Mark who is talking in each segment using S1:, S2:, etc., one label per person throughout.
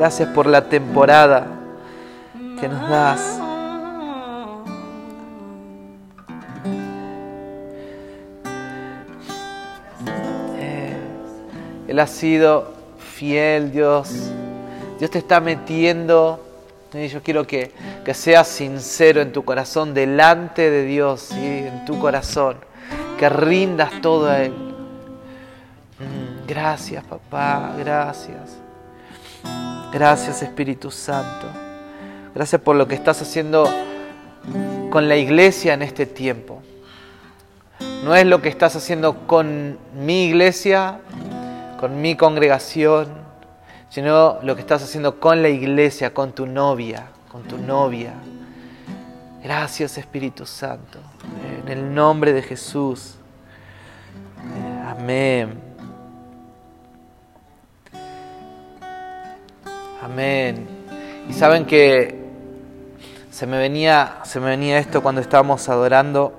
S1: Gracias por la temporada que nos das. Eh, Él ha sido fiel, Dios. Dios te está metiendo. Y yo quiero que, que seas sincero en tu corazón, delante de Dios, ¿sí? en tu corazón. Que rindas todo a Él. Mm, gracias, papá. Gracias. Gracias, Espíritu Santo. Gracias por lo que estás haciendo con la iglesia en este tiempo. No es lo que estás haciendo con mi iglesia, con mi congregación, sino lo que estás haciendo con la iglesia, con tu novia, con tu novia. Gracias Espíritu Santo, en el nombre de Jesús. Amén. Amén. Y saben que se me venía, se me venía esto cuando estábamos adorando.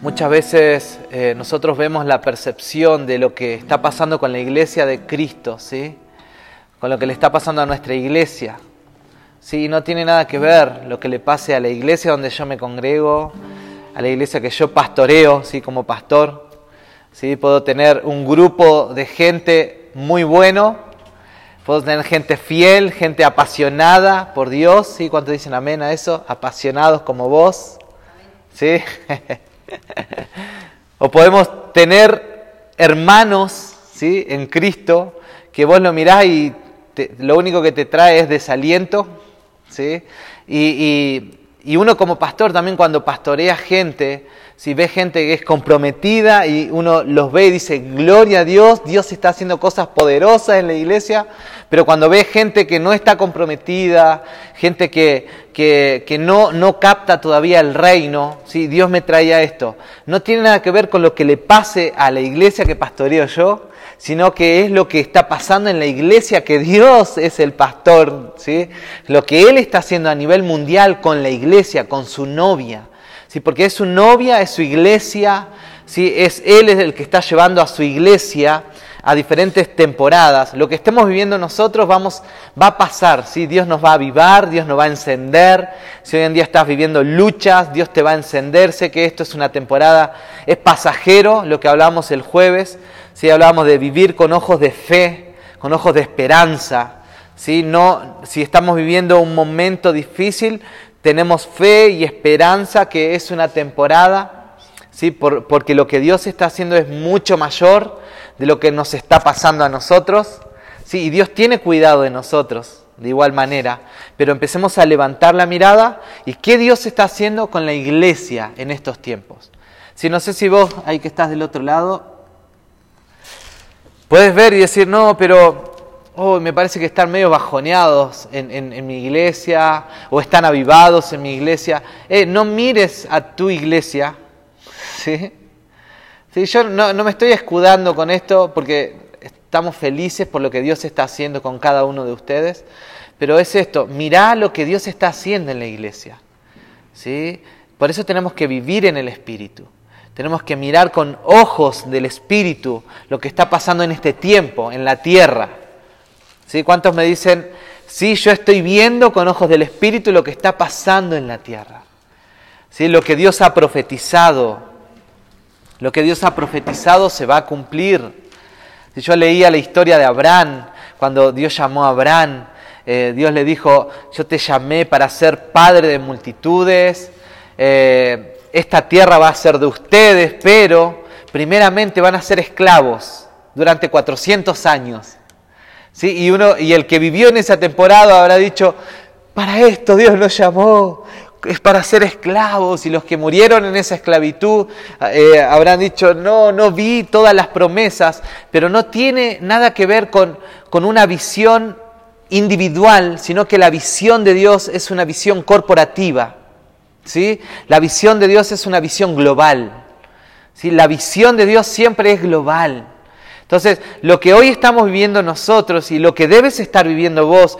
S1: Muchas veces eh, nosotros vemos la percepción de lo que está pasando con la iglesia de Cristo, ¿sí? Con lo que le está pasando a nuestra iglesia. ¿sí? No tiene nada que ver lo que le pase a la iglesia donde yo me congrego, a la iglesia que yo pastoreo, ¿sí? Como pastor. ¿sí? Puedo tener un grupo de gente muy bueno, puedo tener gente fiel, gente apasionada por Dios, ¿sí? ¿Cuántos dicen amén a eso? Apasionados como vos, ¿sí? o podemos tener hermanos ¿sí? en Cristo que vos lo mirás y lo único que te trae es desaliento. ¿sí? Y, uno como pastor también cuando pastorea gente, si ve gente que es comprometida y uno los ve y dice, gloria a Dios, Dios está haciendo cosas poderosas en la iglesia, pero cuando ve gente que no está comprometida, gente que, que, no, no, capta todavía el reino, ¿sí? Dios me traía esto, no tiene nada que ver con lo que le pase a la iglesia que pastoreo yo, sino que es lo que está pasando en la iglesia, que Dios es el pastor, ¿sí? lo que Él está haciendo a nivel mundial con la iglesia, con su novia. ¿Sí? porque es su novia, es su iglesia, ¿sí? es Él es el que está llevando a su iglesia a diferentes temporadas. Lo que estemos viviendo nosotros vamos, va a pasar, ¿sí? Dios nos va a avivar, Dios nos va a encender. Si hoy en día estás viviendo luchas, Dios te va a encender. Sé que esto es una temporada, es pasajero, lo que hablamos el jueves. ¿sí? Hablábamos de vivir con ojos de fe, con ojos de esperanza. ¿sí? No, si estamos viviendo un momento difícil, tenemos fe y esperanza que es una temporada, ¿sí? Por, porque lo que Dios está haciendo es mucho mayor de lo que nos está pasando a nosotros. ¿sí? Y Dios tiene cuidado de nosotros, de igual manera. Pero empecemos a levantar la mirada y qué Dios está haciendo con la iglesia en estos tiempos. Si no sé si vos, ahí que estás del otro lado, puedes ver y decir, no, pero oh, me parece que están medio bajoneados en, en, mi iglesia o están avivados en mi iglesia. Eh, no mires a tu iglesia, ¿sí? ¿Sí? Yo no, no, me estoy escudando con esto porque estamos felices por lo que Dios está haciendo con cada uno de ustedes, pero es esto, mirá lo que Dios está haciendo en la iglesia. ¿sí? Por eso tenemos que vivir en el Espíritu. Tenemos que mirar con ojos del Espíritu lo que está pasando en este tiempo, en la tierra. ¿Sí? ¿Cuántos me dicen, sí, yo estoy viendo con ojos del Espíritu lo que está pasando en la tierra? ¿Sí? Lo que Dios ha profetizado, lo que Dios ha profetizado se va a cumplir. Si yo leía la historia de Abraham, cuando Dios llamó a Abraham, eh, Dios le dijo, yo te llamé para ser padre de multitudes, eh, esta tierra va a ser de ustedes, pero primeramente van a ser esclavos durante 400 años. ¿Sí? Y, uno, y el que vivió en esa temporada habrá dicho, para esto Dios nos llamó, es para ser esclavos. Y los que murieron en esa esclavitud eh, habrán dicho, no, no vi todas las promesas, pero no tiene nada que ver con, con una visión individual, sino que la visión de Dios es una visión corporativa. ¿sí? La visión de Dios es una visión global. ¿sí? La visión de Dios siempre es global. Entonces, lo que hoy estamos viviendo nosotros y lo que debes estar viviendo vos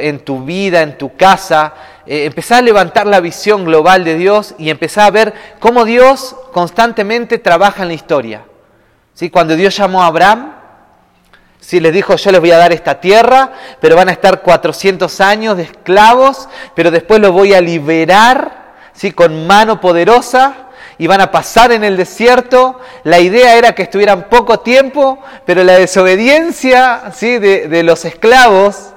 S1: en tu vida, en tu casa, eh, a levantar la visión global de Dios y empezar a ver cómo Dios constantemente trabaja en la historia. ¿Sí? Cuando Dios llamó a Abraham, Sí, les dijo, yo les voy a dar esta tierra, pero van a estar 400 años de esclavos, pero después los voy a liberar, ¿sí? Con mano poderosa y van a pasar en el desierto. La idea era que estuvieran poco tiempo, pero la desobediencia, ¿sí? De, los esclavos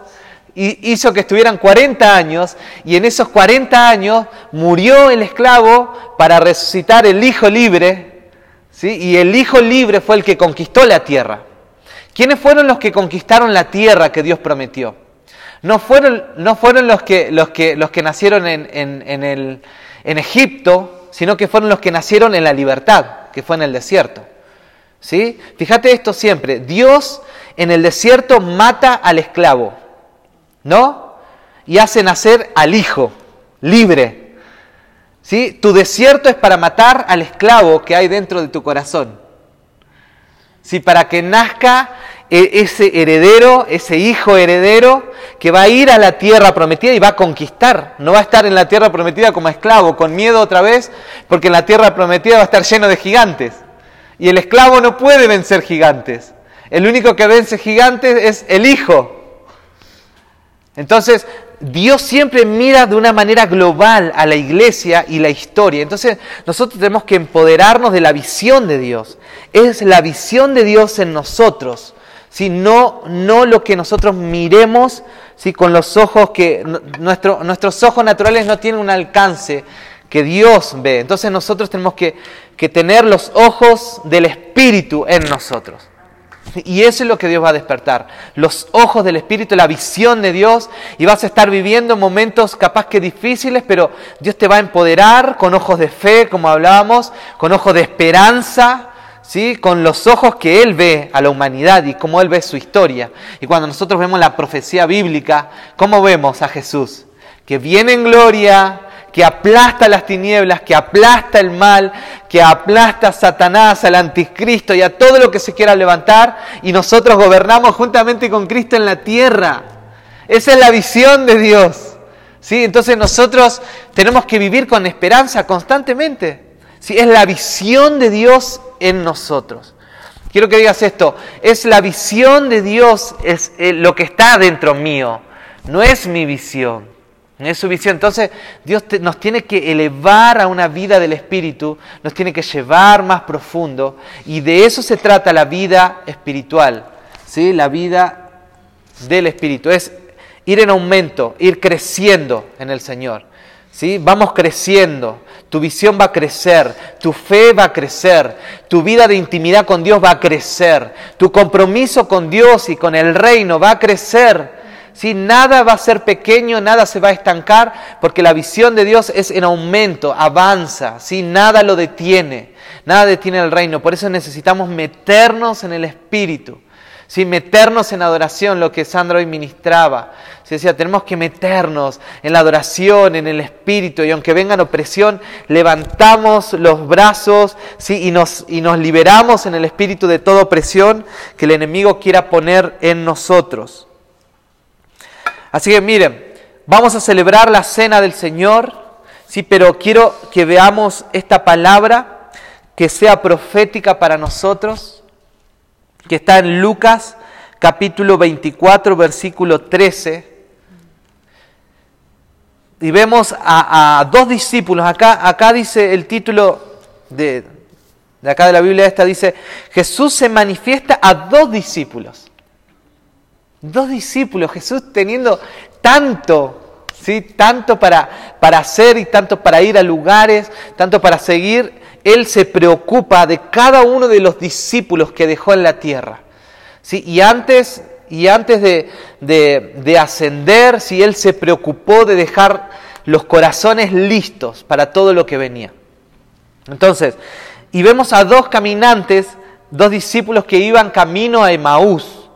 S1: hizo que estuvieran 40 años y en esos 40 años murió el esclavo para resucitar el hijo libre, ¿sí? y el hijo libre fue el que conquistó la tierra. ¿Quiénes fueron los que conquistaron la tierra que Dios prometió? No fueron, no fueron los, que, los, que, los que nacieron en, en, el, en Egipto, sino que fueron los que nacieron en la libertad, que fue en el desierto. ¿Sí? Fíjate esto siempre, Dios en el desierto mata al esclavo, ¿no? Y hace nacer al hijo, libre. ¿Sí? Tu desierto es para matar al esclavo que hay dentro de tu corazón. ¿Sí? Para que nazca e, ese heredero, ese hijo heredero que va a ir a la tierra prometida y va a conquistar. No va a estar en la tierra prometida como esclavo, con miedo otra vez, porque en la tierra prometida va a estar lleno de gigantes. Y el esclavo no puede vencer gigantes. El único que vence gigantes es el hijo. Entonces, Dios siempre mira de una manera global a la iglesia y la historia. Entonces, nosotros tenemos que empoderarnos de la visión de Dios. Es la visión de Dios en nosotros. Si no, no lo que nosotros miremos ¿sí? con los ojos que nuestro, nuestros ojos naturales no tienen un alcance que Dios ve. Entonces nosotros tenemos que, que tener los ojos del Espíritu en nosotros. Y eso es lo que Dios va a despertar. Los ojos del Espíritu, la visión de Dios. Y vas a estar viviendo momentos capaz que difíciles, pero Dios te va a empoderar con ojos de fe, como hablábamos, con ojos de esperanza, ¿sí? con los ojos que Él ve a la humanidad y cómo Él ve su historia. Y cuando nosotros vemos la profecía bíblica, ¿cómo vemos a Jesús? Que viene en gloria, que aplasta las tinieblas, que aplasta el mal, que aplasta a Satanás, al anticristo y a todo lo que se quiera levantar, y nosotros gobernamos juntamente con Cristo en la tierra. Esa es la visión de Dios. ¿sí? Entonces nosotros tenemos que vivir con esperanza constantemente. ¿sí? Es la visión de Dios en nosotros. Quiero que digas esto, es la visión de Dios, es eh, lo que está dentro mío, no es mi visión. Es su visión. Entonces Dios nos tiene que elevar a una vida del Espíritu, nos tiene que llevar más profundo y de eso se trata la vida espiritual, ¿sí? la vida del Espíritu. Es ir en aumento, ir creciendo en el Señor. ¿Sí? Vamos creciendo, tu visión va a crecer, tu fe va a crecer, tu vida de intimidad con Dios va a crecer, tu compromiso con Dios y con el reino va a crecer. Nada va a ser pequeño, nada se va a estancar, porque la visión de Dios es en aumento, avanza, ¿sí? Nada lo detiene, nada detiene el reino. Por eso necesitamos meternos en el Espíritu, Meternos en adoración, lo que Sandra hoy ministraba. ¿sí? Decía, tenemos que meternos en la adoración, en el Espíritu, y aunque vengan opresión, levantamos los brazos, ¿sí? Y nos, y nos liberamos en el Espíritu de toda opresión que el enemigo quiera poner en nosotros. Así que miren, vamos a celebrar la cena del Señor, sí, pero quiero que veamos esta palabra que sea profética para nosotros, que está en Lucas capítulo 24, versículo 13. Y vemos a, dos discípulos, acá, acá dice el título de, de acá de la Biblia esta, dice, Jesús se manifiesta a dos discípulos. Dos discípulos, Jesús teniendo tanto, ¿sí? tanto para, para hacer y tanto para ir a lugares, tanto para seguir, Él se preocupa de cada uno de los discípulos que dejó en la tierra. ¿sí? Y antes, y antes de, de, ascender, ¿sí? Él se preocupó de dejar los corazones listos para todo lo que venía. Entonces, y vemos a dos caminantes, dos discípulos que iban camino a Emaús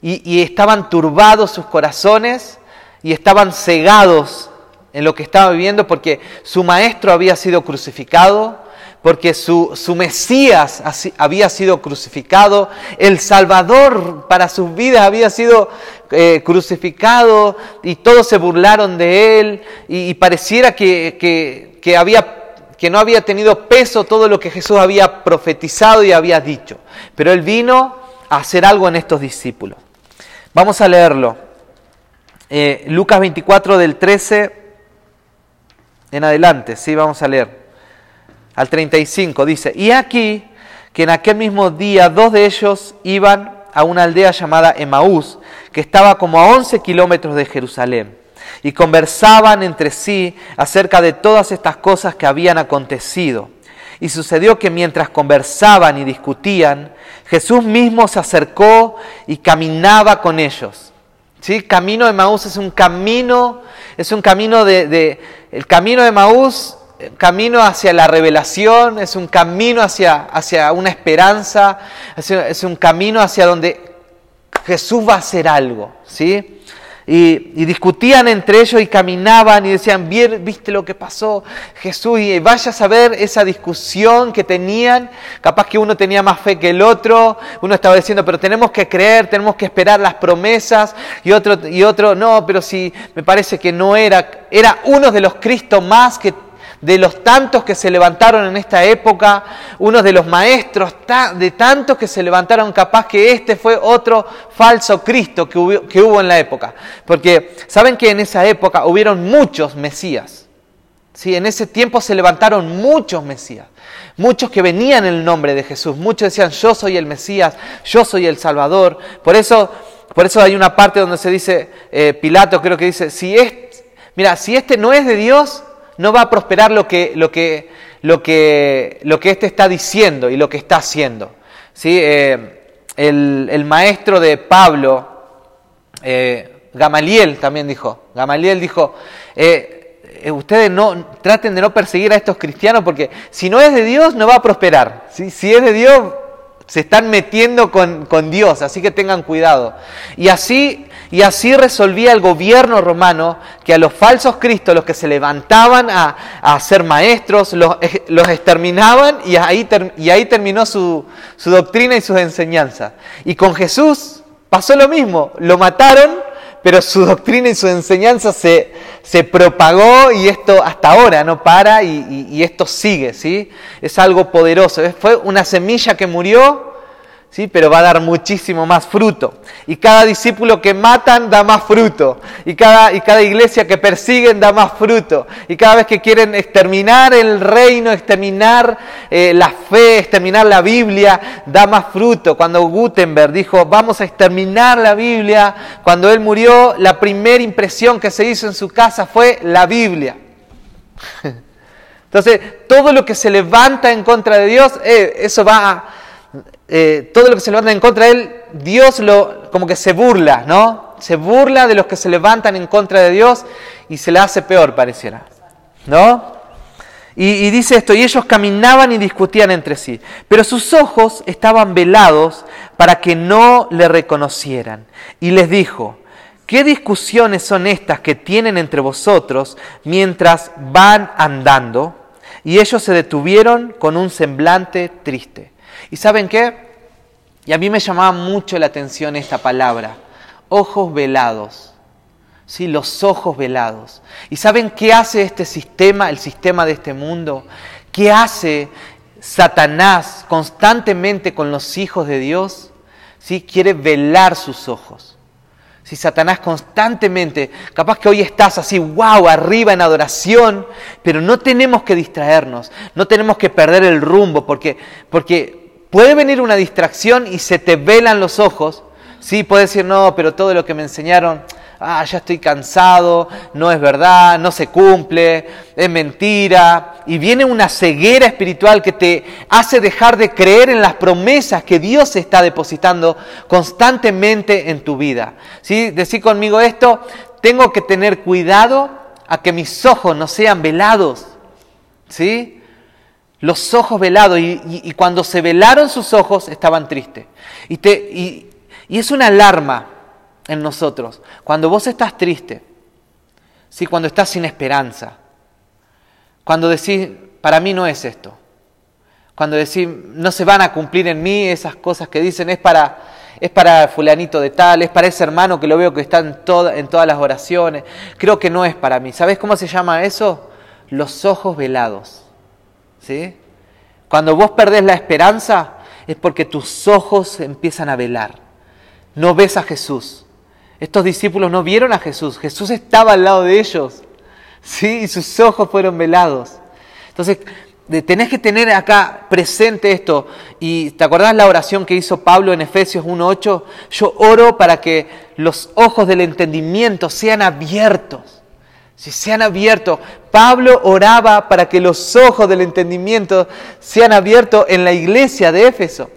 S1: y, estaban turbados sus corazones y estaban cegados en lo que estaba viviendo porque su maestro había sido crucificado, porque su, su, Mesías había sido crucificado, el Salvador para sus vidas había sido eh, crucificado y todos se burlaron de él y, pareciera que, que, había, que no había tenido peso todo lo que Jesús había profetizado y había dicho. Pero él vino a hacer algo en estos discípulos. Vamos a leerlo. Eh, Lucas 24 del 13 en adelante, sí, vamos a leer. Al 35 dice, y aquí que en aquel mismo día dos de ellos iban a una aldea llamada Emaús, que estaba como a 11 kilómetros de Jerusalén, y conversaban entre sí acerca de todas estas cosas que habían acontecido. Y sucedió que mientras conversaban y discutían, Jesús mismo se acercó y caminaba con ellos. ¿Sí? Camino de Maús es un camino, es un camino de, el camino de Maús, camino hacia la revelación, es un camino hacia, hacia una esperanza, es un camino hacia donde Jesús va a hacer algo, ¿sí? Y, discutían entre ellos y caminaban y decían, ¿viste lo que pasó Jesús? Y vaya a saber esa discusión que tenían, capaz que uno tenía más fe que el otro, uno estaba diciendo, pero tenemos que creer, tenemos que esperar las promesas, y otro, y otro no, pero sí, me parece que no era, era uno de los Cristos más que de los tantos que se levantaron en esta época, unos de los maestros de tantos que se levantaron, capaz que este fue otro falso Cristo que hubo, en la época. Porque saben que en esa época hubieron muchos Mesías. ¿sí? En ese tiempo se levantaron muchos Mesías. Muchos que venían en el nombre de Jesús. Muchos decían, yo soy el Mesías, yo soy el Salvador. Por eso, por eso hay una parte donde se dice, eh, Pilato creo que dice, si es, mira, si este no es de Dios, no va a prosperar lo que, lo que, lo que, lo que éste está diciendo y lo que está haciendo. ¿Sí? Eh, el, maestro de Pablo, eh, Gamaliel también dijo, Gamaliel dijo, eh, ustedes no traten de no perseguir a estos cristianos porque si no es de Dios no va a prosperar. Si es de Dios se están metiendo con, con, Dios, así que tengan cuidado. Y así, y así resolvía el gobierno romano que a los falsos cristos, los que se levantaban a, a ser maestros, los, eh, los exterminaban y ahí, y ahí terminó su, su doctrina y sus enseñanzas. Y con Jesús pasó lo mismo, lo mataron pero su doctrina y su enseñanza se, se propagó y esto hasta ahora no para y, y, esto sigue, ¿sí? Es algo poderoso. Fue una semilla que murió ¿sí? pero va a dar muchísimo más fruto. Y cada discípulo que matan da más fruto. Y cada, y cada iglesia que persiguen da más fruto. Y cada vez que quieren exterminar el reino, exterminar eh, la fe, exterminar la Biblia, da más fruto. Cuando Gutenberg dijo, vamos a exterminar la Biblia, cuando él murió, la primera impresión que se hizo en su casa fue la Biblia. Entonces, todo lo que se levanta en contra de Dios, eh, eso va a eh, todo lo que se levanta en contra de él, Dios lo, como que se burla, ¿no? Se burla de los que se levantan en contra de Dios y se le hace peor, pareciera, ¿no? Y dice esto, y ellos caminaban y discutían entre sí, pero sus ojos estaban velados para que no le reconocieran. Y les dijo, ¿qué discusiones son estas que tienen entre vosotros mientras van andando? Y ellos se detuvieron con un semblante triste. ¿Y saben qué? Y a mí me llamaba mucho la atención esta palabra, ojos velados. Sí, los ojos velados. ¿Y saben qué hace este sistema, el sistema de este mundo? ¿Qué hace Satanás constantemente con los hijos de Dios? ¿Sí? Quiere velar sus ojos. Si Satanás constantemente, capaz que hoy estás así, wow, arriba en adoración, pero no tenemos que distraernos, no tenemos que perder el rumbo, porque, porque puede venir una distracción y se te velan los ojos. Sí, puedes decir, no, pero todo lo que me enseñaron, ah, ya estoy cansado, no es verdad, no se cumple, es mentira. Y viene una ceguera espiritual que te hace dejar de creer en las promesas que Dios está depositando constantemente en tu vida. ¿Sí? Decir conmigo esto, tengo que tener cuidado a que mis ojos no sean velados. ¿Sí? Los ojos velados, y, cuando se velaron sus ojos estaban tristes. Y, te, y, es una alarma en nosotros. Cuando vos estás triste, ¿sí? cuando estás sin esperanza, cuando decís, para mí no es esto, cuando decís, no se van a cumplir en mí esas cosas que dicen, es para, es para fulanito de tal, es para ese hermano que lo veo que está en, en todas las oraciones, creo que no es para mí. ¿Sabes cómo se llama eso? Los ojos velados. ¿Sí? Cuando vos perdés la esperanza, es porque tus ojos empiezan a velar. No ves a Jesús. Estos discípulos no vieron a Jesús. Jesús estaba al lado de ellos. ¿sí? Y sus ojos fueron velados. Entonces, tenés que tener acá presente esto. Y te acordás la oración que hizo Pablo en Efesios 1.8? Yo oro para que los ojos del entendimiento sean abiertos. Si sean abiertos. Pablo oraba para que los ojos del entendimiento sean abiertos en la iglesia de Éfeso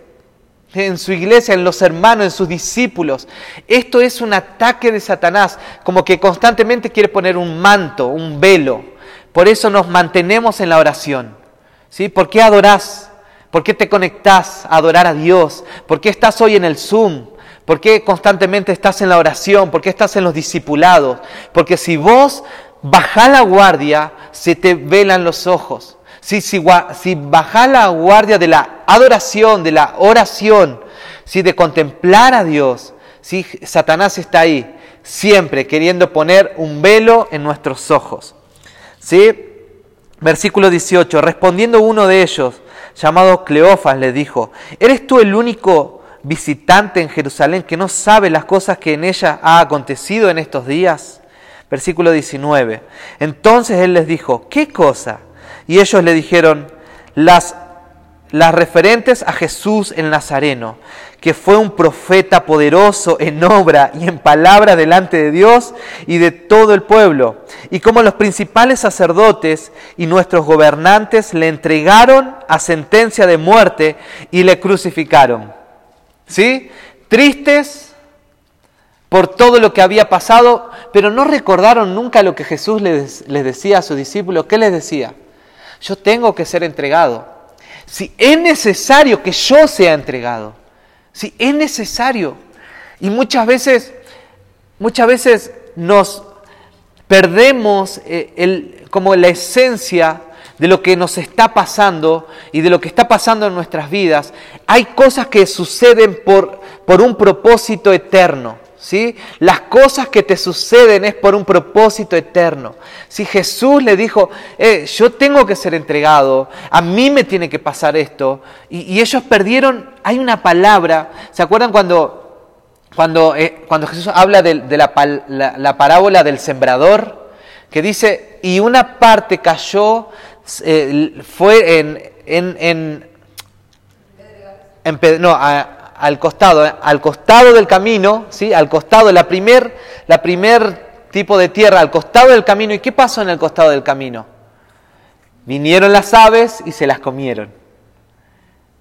S1: en su iglesia, en los hermanos, en sus discípulos. Esto es un ataque de Satanás, como que constantemente quiere poner un manto, un velo. Por eso nos mantenemos en la oración. ¿Sí? ¿Por qué adorás? ¿Por qué te conectás a adorar a Dios? ¿Por qué estás hoy en el Zoom? ¿Por qué constantemente estás en la oración? ¿Por qué estás en los discipulados? Porque si vos bajás la guardia, se te velan los ojos. Si, si, si bajás la guardia de la adoración, de la oración, si de contemplar a Dios, si Satanás está ahí, siempre queriendo poner un velo en nuestros ojos. ¿Sí? Versículo 18, respondiendo uno de ellos, llamado Cleofas, le dijo, ¿eres tú el único visitante en Jerusalén que no sabe las cosas que en ella ha acontecido en estos días? Versículo 19, entonces él les dijo, ¿qué cosa? Y ellos le dijeron, las, las referentes a Jesús el Nazareno, que fue un profeta poderoso en obra y en palabra delante de Dios y de todo el pueblo. Y como los principales sacerdotes y nuestros gobernantes le entregaron a sentencia de muerte y le crucificaron. ¿Sí? Tristes por todo lo que había pasado, pero no recordaron nunca lo que Jesús les, les decía a sus discípulos. ¿Qué les decía? Yo tengo que ser entregado. Si es necesario que yo sea entregado. Si es necesario. Y muchas veces, muchas veces nos perdemos eh, el, como la esencia de lo que nos está pasando y de lo que está pasando en nuestras vidas. Hay cosas que suceden por, por un propósito eterno. ¿Sí? Las cosas que te suceden es por un propósito eterno. Si Jesús le dijo, eh, yo tengo que ser entregado, a mí me tiene que pasar esto, y, ellos perdieron, hay una palabra, ¿se acuerdan cuando, cuando, eh, cuando Jesús habla de, la, parábola del sembrador? Que dice, y una parte cayó, eh, fue en, en, en, no, al costado, ¿eh? al costado del camino, ¿sí? al costado, la primer, la primer tipo de tierra, al costado del camino. ¿Y qué pasó en el costado del camino? Vinieron las aves y se las comieron.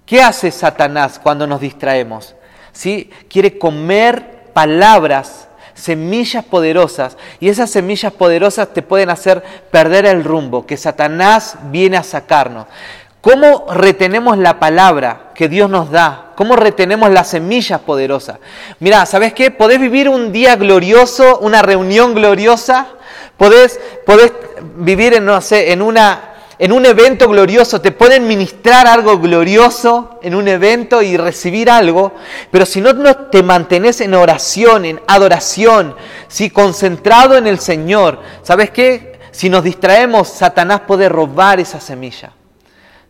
S1: ¿Qué hace Satanás cuando nos distraemos? ¿Sí? Quiere comer palabras, semillas poderosas, y esas semillas poderosas te pueden hacer perder el rumbo que Satanás viene a sacarnos. ¿Cómo retenemos la palabra que Dios nos da? ¿Cómo retenemos las semillas poderosas? Mira, ¿sabes qué? Podés vivir un día glorioso, una reunión gloriosa, podés, vivir en, una, en un evento glorioso, te pueden ministrar algo glorioso en un evento y recibir algo, pero si no, no te mantenés en oración, en adoración, si concentrado en el Señor, ¿sabes qué? Si nos distraemos, Satanás puede robar esa semilla.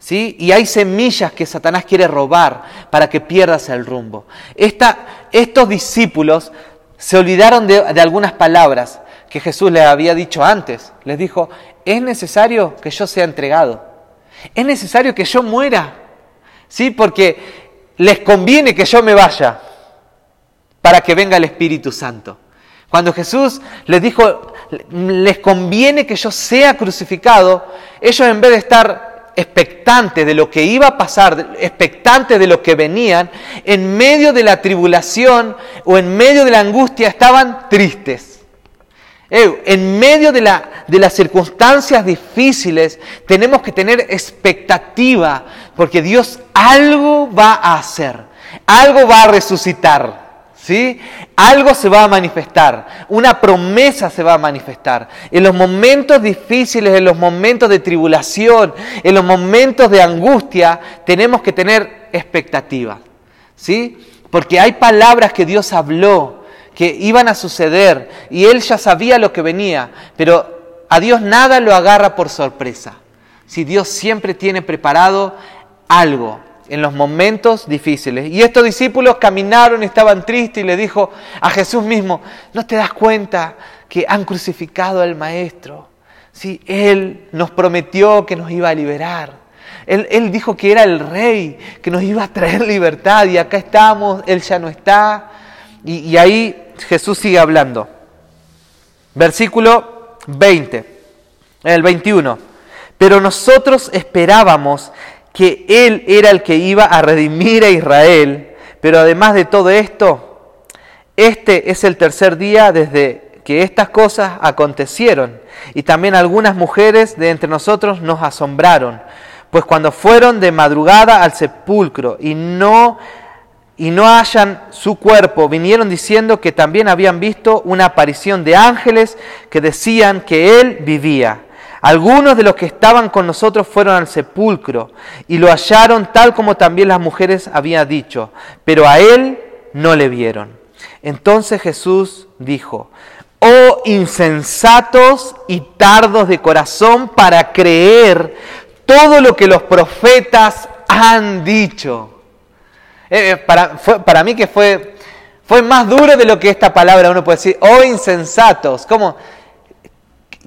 S1: ¿Sí? Y hay semillas que Satanás quiere robar para que pierdas el rumbo. estos discípulos se olvidaron de, algunas palabras que Jesús les había dicho antes. Les dijo, es necesario que yo sea entregado. Es necesario que yo muera. ¿Sí? Porque les conviene que yo me vaya para que venga el Espíritu Santo. Cuando Jesús les dijo, les conviene que yo sea crucificado, ellos en vez de estar de lo que iba a pasar, expectantes de lo que venían, en medio de la tribulación o en medio de la angustia estaban tristes. En medio de, la, de las circunstancias difíciles tenemos que tener expectativa porque Dios algo va a hacer, algo va a resucitar. Algo se va a manifestar, una promesa se va a manifestar. En los momentos difíciles, en los momentos de tribulación, en los momentos de angustia, tenemos que tener expectativa. ¿Sí? Porque hay palabras que Dios habló que iban a suceder y Él ya sabía lo que venía, pero a Dios nada lo agarra por sorpresa. Si Dios siempre tiene preparado algo, en los momentos difíciles. Y estos discípulos caminaron, estaban tristes y le dijo a Jesús mismo, ¿no te das cuenta que han crucificado al Maestro? Sí, Él nos prometió que nos iba a liberar. Él, dijo que era el rey, que nos iba a traer libertad y acá estamos, Él ya no está. Y, y ahí Jesús sigue hablando. Versículo 20, el 21. Pero nosotros esperábamos que Él era el que iba a redimir a Israel. Pero además de todo esto, este es el tercer día desde que estas cosas acontecieron. Y también algunas mujeres de entre nosotros nos asombraron, pues cuando fueron de madrugada al sepulcro y no y no hallan su cuerpo, vinieron diciendo que también habían visto una aparición de ángeles que decían que él vivía. Algunos de los que estaban con nosotros fueron al sepulcro y lo hallaron tal como también las mujeres habían dicho, pero a él no le vieron. Entonces Jesús dijo, oh insensatos y tardos de corazón para creer todo lo que los profetas han dicho. Eh, eh, para, mí que fue, fue más duro de lo que esta palabra uno puede decir, oh insensatos, como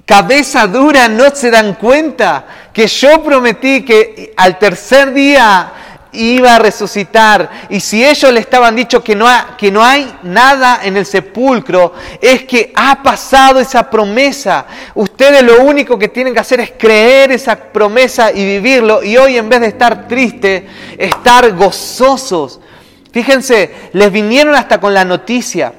S1: cabeza dura no se dan cuenta que yo prometí que al tercer día iba a resucitar. Y si ellos le estaban dicho que no, que no hay nada en el sepulcro, es que ha pasado esa promesa. Ustedes lo único que tienen que hacer es creer esa promesa y vivirlo. Y hoy en vez de estar tristes, estar gozosos. Fíjense, les vinieron hasta con la noticia,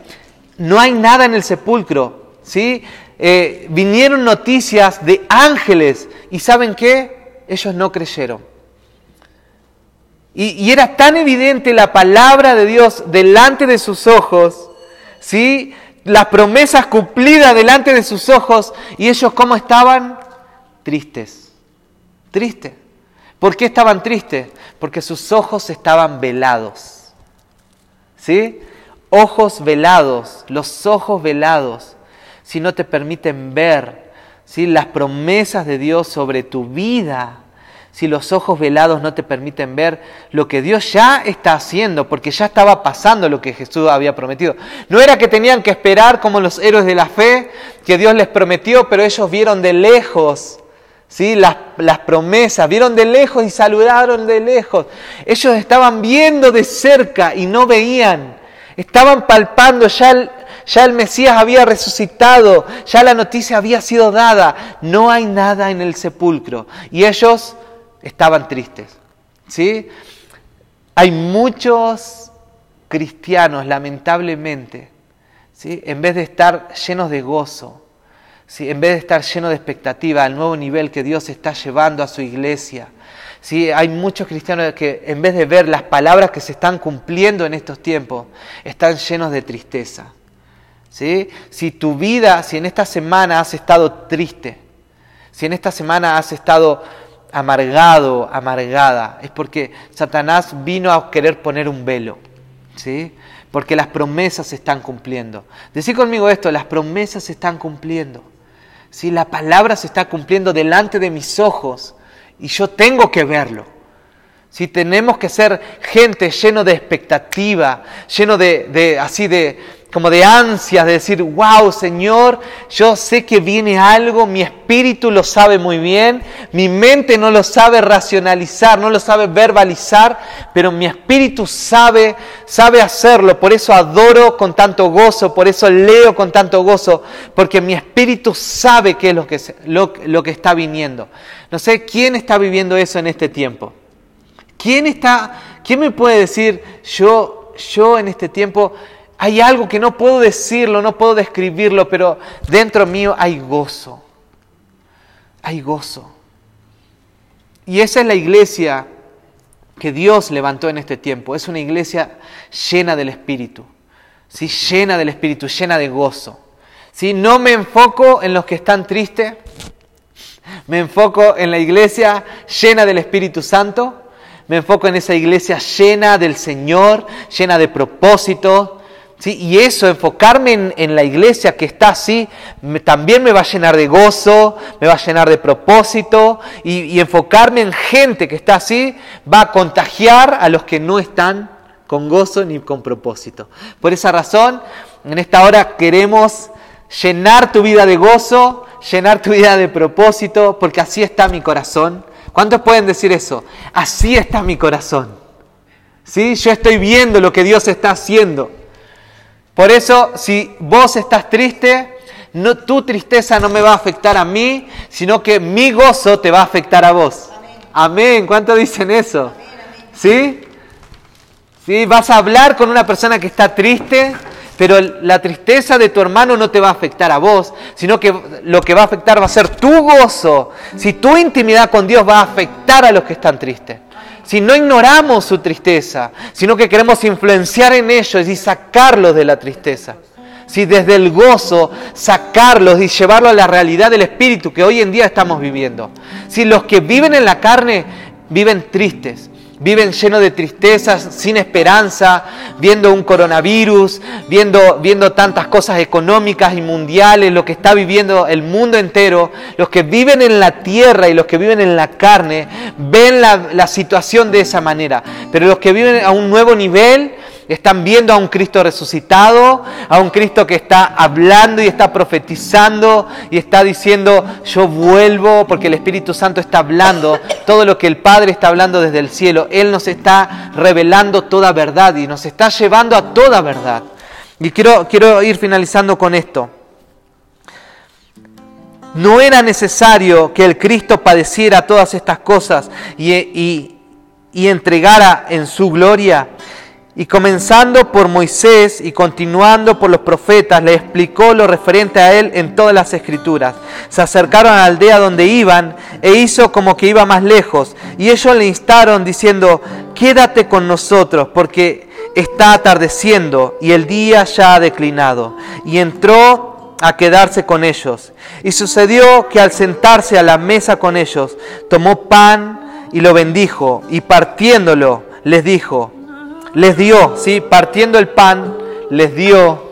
S1: no hay nada en el sepulcro. ¿sí? Eh, vinieron noticias de ángeles y ¿saben qué? Ellos no creyeron. Y, era tan evidente la palabra de Dios delante de sus ojos, ¿sí? las promesas cumplidas delante de sus ojos, y ellos cómo estaban? Tristes, tristes. ¿Por qué estaban tristes? Porque sus ojos estaban velados. ¿Sí? Ojos velados, los ojos velados si no te permiten ver si las promesas de Dios sobre tu vida, si los ojos velados no te permiten ver lo que Dios ya está haciendo, porque ya estaba pasando lo que Jesús había prometido. No era que tenían que esperar como los héroes de la fe, que Dios les prometió, pero ellos vieron de lejos ¿sí? las, las promesas, vieron de lejos y saludaron de lejos. Ellos estaban viendo de cerca y no veían, estaban palpando ya el, ya el Mesías había resucitado, ya la noticia había sido dada, no hay nada en el sepulcro. Y ellos estaban tristes. ¿sí? Hay muchos cristianos, lamentablemente, ¿sí? en vez de estar llenos de gozo, ¿sí? en vez de estar llenos de expectativa al nuevo nivel que Dios está llevando a su iglesia, ¿sí? hay muchos cristianos que en vez de ver las palabras que se están cumpliendo en estos tiempos, están llenos de tristeza. Si tu vida, si en esta semana has estado triste, si en esta semana has estado amargado, amargada, es porque Satanás vino a querer poner un velo, ¿sí? Porque las promesas se están cumpliendo. Decí conmigo esto, las promesas se están cumpliendo. ¿sí? La palabra se está cumpliendo delante de mis ojos y yo tengo que verlo. Si tenemos que ser gente lleno de expectativa, lleno de así de, como de ansias, de decir, wow, Señor, yo sé que viene algo, mi espíritu lo sabe muy bien, mi mente no lo sabe racionalizar, no lo sabe verbalizar, pero mi espíritu sabe, sabe hacerlo, por eso adoro con tanto gozo, por eso leo con tanto gozo, porque mi espíritu sabe qué es lo que, lo, lo que está viniendo. No sé quién está viviendo eso en este tiempo. ¿Quién está, quién me puede decir, yo, yo en este tiempo hay algo que no puedo decirlo, no puedo describirlo, pero dentro mío hay gozo. Hay gozo. Y esa es la iglesia que Dios levantó en este tiempo. Es una iglesia llena del Espíritu. ¿sí? Llena del Espíritu, llena de gozo. ¿sí? No me enfoco en los que están tristes. Me enfoco en la iglesia llena del Espíritu Santo. Me enfoco en esa iglesia llena del Señor, llena de propósito, Y eso, enfocarme en, la iglesia que está así, también me va a llenar de gozo, me va a llenar de propósito, y, y enfocarme en gente que está así va a contagiar a los que no están con gozo ni con propósito. Por esa razón, en esta hora queremos llenar tu vida de gozo, llenar tu vida de propósito, porque así está mi corazón. ¿Cuántos pueden decir eso? Así está mi corazón. ¿Sí? Yo estoy viendo lo que Dios está haciendo. Por eso, si vos estás triste, tu tristeza no me va a afectar a mí, sino que mi gozo te va a afectar a vos. Amén. ¿Cuántos dicen eso? ¿Sí? ¿Sí? Vas a hablar con una persona que está triste, pero la tristeza de tu hermano no te va a afectar a vos, sino que lo que va a afectar va a ser tu gozo. Si tu intimidad con Dios va a afectar a los que están tristes. Si no ignoramos su tristeza, sino que queremos influenciar en ellos y sacarlos de la tristeza. Si desde el gozo sacarlos y llevarlos a la realidad del espíritu que hoy en día estamos viviendo. Si los que viven en la carne viven tristes, Viven llenos de tristezas, sin esperanza, viendo un coronavirus, viendo, viendo tantas cosas económicas y mundiales, lo que está viviendo el mundo entero. Los que viven en la tierra y los que viven en la carne ven la, la situación de esa manera. Pero los que viven a un nuevo nivel, están viendo a un Cristo resucitado, a un Cristo que está hablando y está profetizando y está diciendo, yo vuelvo porque el Espíritu Santo está hablando todo lo que el Padre está hablando desde el cielo. Él nos está revelando toda verdad y nos está llevando a toda verdad. Y quiero, quiero ir finalizando con esto. No era necesario que el Cristo padeciera todas estas cosas y, y, y entregara en su gloria y comenzando por Moisés y continuando por los profetas, le explicó lo referente a él en todas las escrituras. Se acercaron a la aldea donde iban e hizo como que iba más lejos. Y ellos le instaron diciendo, quédate con nosotros porque está atardeciendo y el día ya ha declinado. Y entró a quedarse con ellos. Y sucedió que al sentarse a la mesa con ellos, tomó pan y lo bendijo y partiéndolo les dijo, les dio, ¿sí? Partiendo el pan, les dio,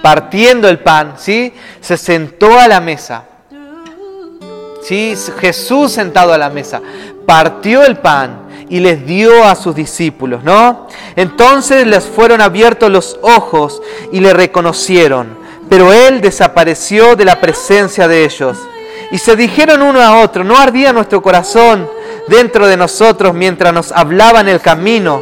S1: partiendo el pan, ¿sí? Se sentó a la mesa. ¿Sí? Jesús sentado a la mesa, partió el pan y les dio a sus discípulos, ¿no? Entonces les fueron abiertos los ojos y le reconocieron, pero él desapareció de la presencia de ellos. Y se dijeron uno a otro, ¿no ardía nuestro corazón dentro de nosotros mientras nos hablaba en el camino?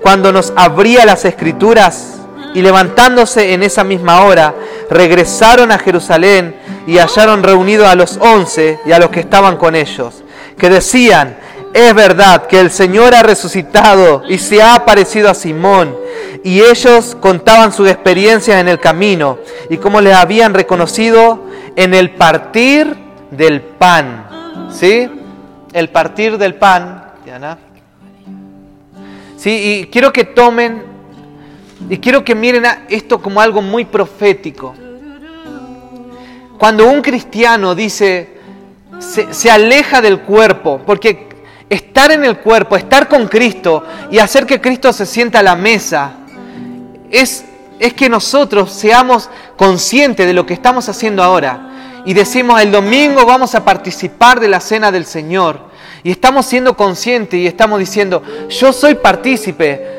S1: Cuando nos abría las escrituras y levantándose en esa misma hora, regresaron a Jerusalén y hallaron reunidos a los once y a los que estaban con ellos, que decían, es verdad que el Señor ha resucitado y se ha aparecido a Simón. Y ellos contaban sus experiencias en el camino y cómo les habían reconocido en el partir del pan. ¿Sí? El partir del pan. ¿Sí? Y quiero que tomen y quiero que miren esto como algo muy profético. Cuando un cristiano dice, se, aleja del cuerpo, porque estar en el cuerpo, estar con Cristo y hacer que Cristo se sienta a la mesa, es, es que nosotros seamos conscientes de lo que estamos haciendo ahora. Y decimos, el domingo vamos a participar de la cena del Señor. Y estamos siendo conscientes y estamos diciendo, yo soy partícipe.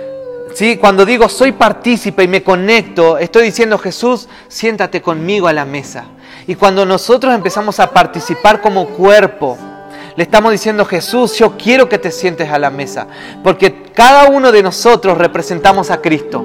S1: ¿Sí? Cuando digo soy partícipe y me conecto, estoy diciendo Jesús, siéntate conmigo a la mesa. Y cuando nosotros empezamos a participar como cuerpo, le estamos diciendo Jesús, yo quiero que te sientes a la mesa, porque cada uno de nosotros representamos a Cristo.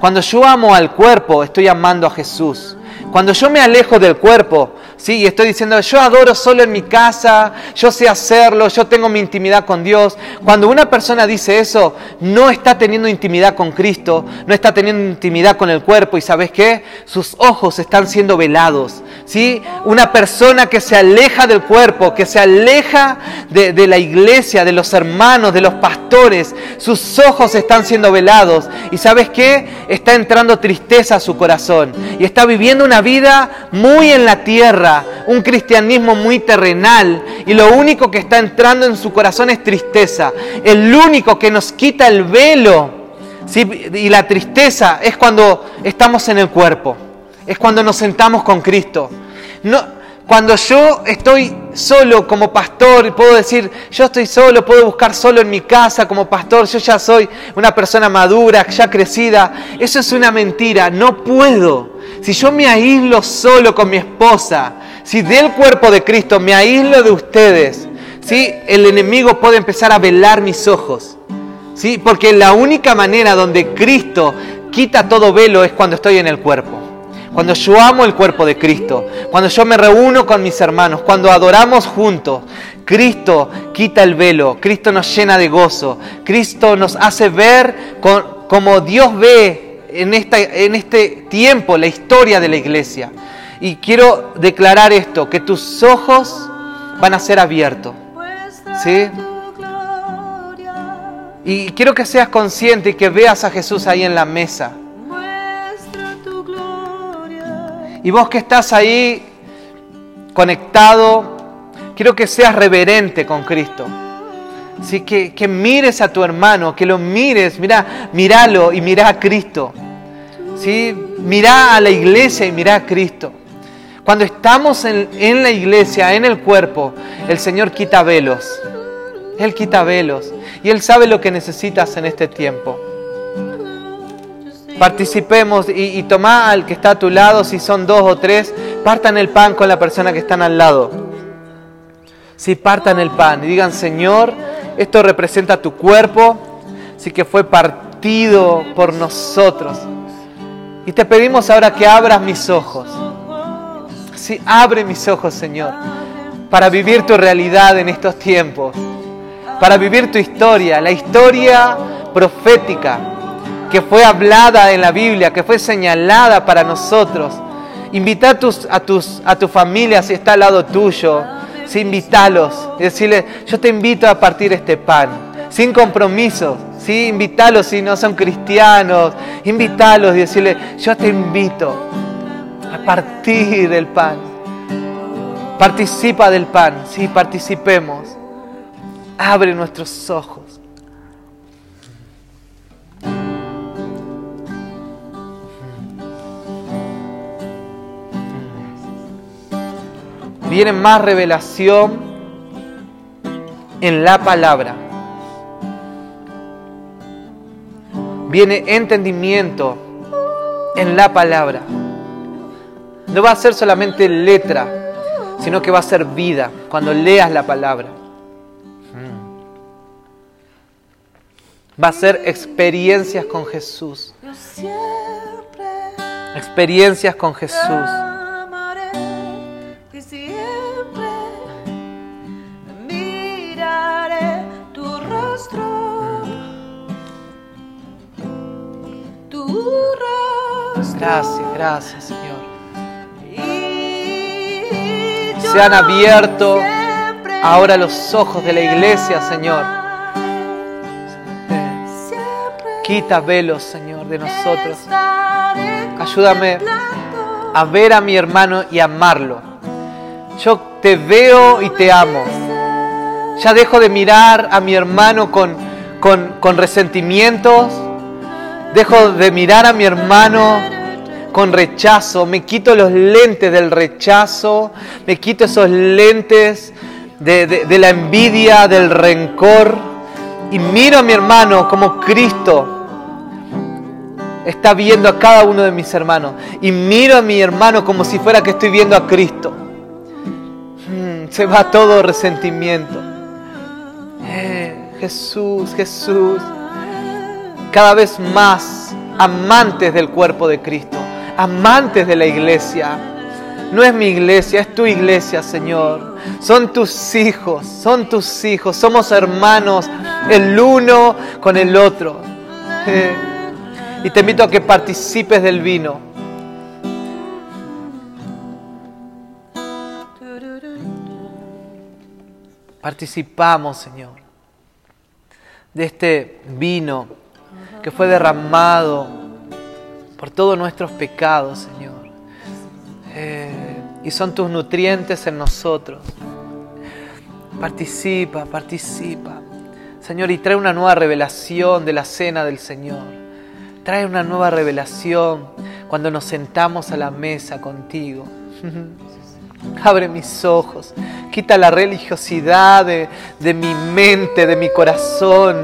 S1: Cuando yo amo al cuerpo, estoy amando a Jesús. Cuando yo me alejo del cuerpo, ¿sí? Y estoy diciendo, yo adoro solo en mi casa, yo sé hacerlo, yo tengo mi intimidad con Dios. Cuando una persona dice eso, no está teniendo intimidad con Cristo, no está teniendo intimidad con el cuerpo y ¿sabes qué? Sus ojos están siendo velados, ¿sí? Una persona que se aleja del cuerpo, que se aleja de, la iglesia, de los hermanos, de los pastores, sus ojos están siendo velados y ¿sabes qué? Está entrando tristeza a su corazón y está viviendo una vida muy en la tierra un cristianismo muy terrenal y lo único que está entrando en su corazón es tristeza. El único que nos quita el velo. Y la tristeza es cuando estamos en el cuerpo, es cuando nos sentamos con Cristo. No, cuando yo estoy solo como pastor y puedo decir, yo estoy solo, puedo buscar solo en mi casa como pastor, yo ya soy una persona madura, ya crecida, eso es una mentira, no puedo. Si yo me aíslo solo con mi esposa, si del cuerpo de Cristo me aíslo de ustedes, ¿sí? el enemigo puede empezar a velar mis ojos. ¿sí? Porque la única manera donde Cristo quita todo velo es cuando estoy en el cuerpo. Cuando yo amo el cuerpo de Cristo, cuando yo me reúno con mis hermanos, cuando adoramos juntos, Cristo quita el velo, Cristo nos llena de gozo, Cristo nos hace ver como Dios ve en, esta, en este tiempo la historia de la iglesia. Y quiero declarar esto, que tus ojos van a ser abiertos. ¿Sí? Y quiero que seas consciente y que veas a Jesús ahí en la mesa. Y vos que estás ahí conectado, quiero que seas reverente con Cristo. ¿Sí? Que, que mires a tu hermano, que lo mires, mira, míralo y mira a Cristo. ¿Sí? Mira a la iglesia y mira a Cristo. Cuando estamos en, en, la iglesia, en el cuerpo, el Señor quita velos. Él quita velos. Y Él sabe lo que necesitas en este tiempo. Participemos y, y tomá al que está a tu lado, si son dos o tres, partan el pan con la persona que están al lado. Si partan el pan y digan, Señor, esto representa tu cuerpo, sí que fue partido por nosotros. Y te pedimos ahora que abras mis ojos. Sí, abre mis ojos, Señor, para vivir tu realidad en estos tiempos, para vivir tu historia, la historia profética que fue hablada en la Biblia, que fue señalada para nosotros. Invita a, tus, a, tus, a tu familia si está al lado tuyo, sí, invítalos y decirle, yo te invito a partir este pan, sin compromiso, ¿sí? invítalos si no son cristianos, invítalos y decirle, yo te invito a partir del pan. Participa del pan, sí, participemos. Abre nuestros ojos. Viene más revelación en la palabra. Viene entendimiento en la palabra. No va a ser solamente letra, sino que va a ser vida cuando leas la palabra. Va a ser experiencias con Jesús. Experiencias con Jesús. Gracias, gracias Señor. Se han abierto ahora los ojos de la iglesia, Señor. Quita velos, Señor, de nosotros. Ayúdame a ver a mi hermano y amarlo. Yo te veo y te amo. Ya dejo de mirar a mi hermano con, con, con resentimientos. Dejo de mirar a mi hermano con rechazo, me quito los lentes del rechazo, me quito esos lentes de, la envidia, del rencor, y miro a mi hermano como Cristo está viendo a cada uno de mis hermanos, y miro a mi hermano como si fuera que estoy viendo a Cristo. Hmm, se va todo resentimiento. Eh, Jesús, Jesús, cada vez más amantes del cuerpo de Cristo amantes de la iglesia. No es mi iglesia, es tu iglesia, Señor. Son tus hijos, son tus hijos. Somos hermanos el uno con el otro. Y te invito a que participes del vino. Participamos, Señor, de este vino que fue derramado por todos nuestros pecados, Señor. Eh, y son tus nutrientes en nosotros. Participa, participa. Señor, y trae una nueva revelación de la cena del Señor. trae una nueva revelación cuando nos sentamos a la mesa contigo. Abre mis ojos, quita la religiosidad de, de, mi mente, de mi corazón,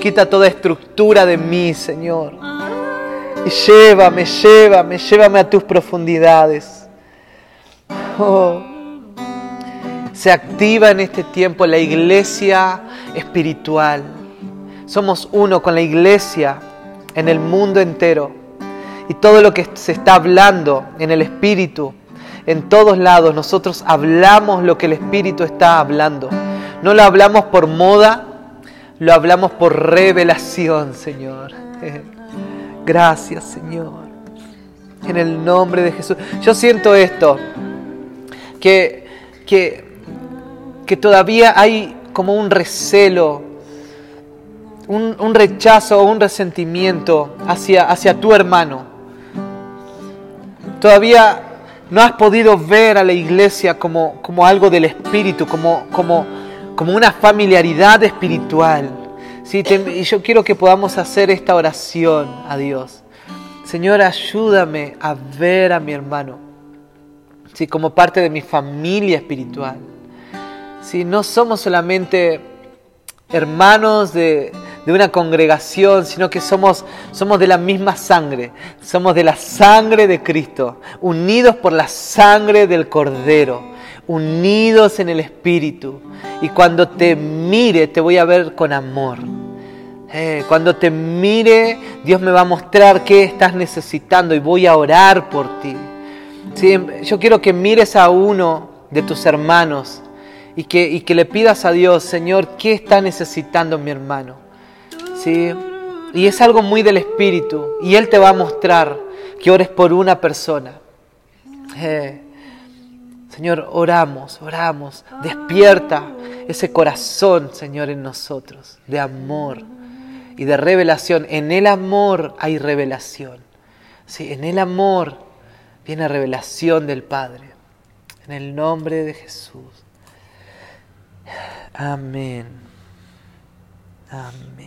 S1: quita toda estructura de mí, Señor. Y llévame, llévame, llévame a tus profundidades. Oh. Se activa en este tiempo la iglesia espiritual. Somos uno con la iglesia en el mundo entero. Y todo lo que se está hablando en el espíritu, en todos lados, nosotros hablamos lo que el espíritu está hablando. No lo hablamos por moda, lo hablamos por revelación, Señor. Gracias, Señor. En el nombre de Jesús. Yo siento esto, que, que, que todavía hay como un recelo, un, un rechazo o un resentimiento hacia, hacia tu hermano. Todavía no has podido ver a la iglesia como, como algo del espíritu, como, como, como una familiaridad espiritual. Y yo quiero que podamos hacer esta oración a Dios. Señor, ayúdame a ver a mi hermano ¿sí? como parte de mi familia espiritual. ¿sí? No somos solamente hermanos de, una congregación, sino que somos, somos de la misma sangre, somos de la sangre de Cristo, unidos por la sangre del Cordero, unidos en el Espíritu. Y cuando te mire, te voy a ver con amor. Eh, cuando te mire, Dios me va a mostrar qué estás necesitando y voy a orar por ti. Yo quiero que mires a uno de tus hermanos y que, le pidas a Dios, Señor, ¿qué está necesitando mi hermano? ¿Sí? Y es algo muy del Espíritu y Él te va a mostrar que ores por una persona. Eh, Señor, oramos, oramos, despierta ese corazón, Señor, en nosotros, de amor y de revelación. En el amor hay revelación. Sí, en el amor viene revelación del Padre. En el nombre de Jesús. Amén. Amén.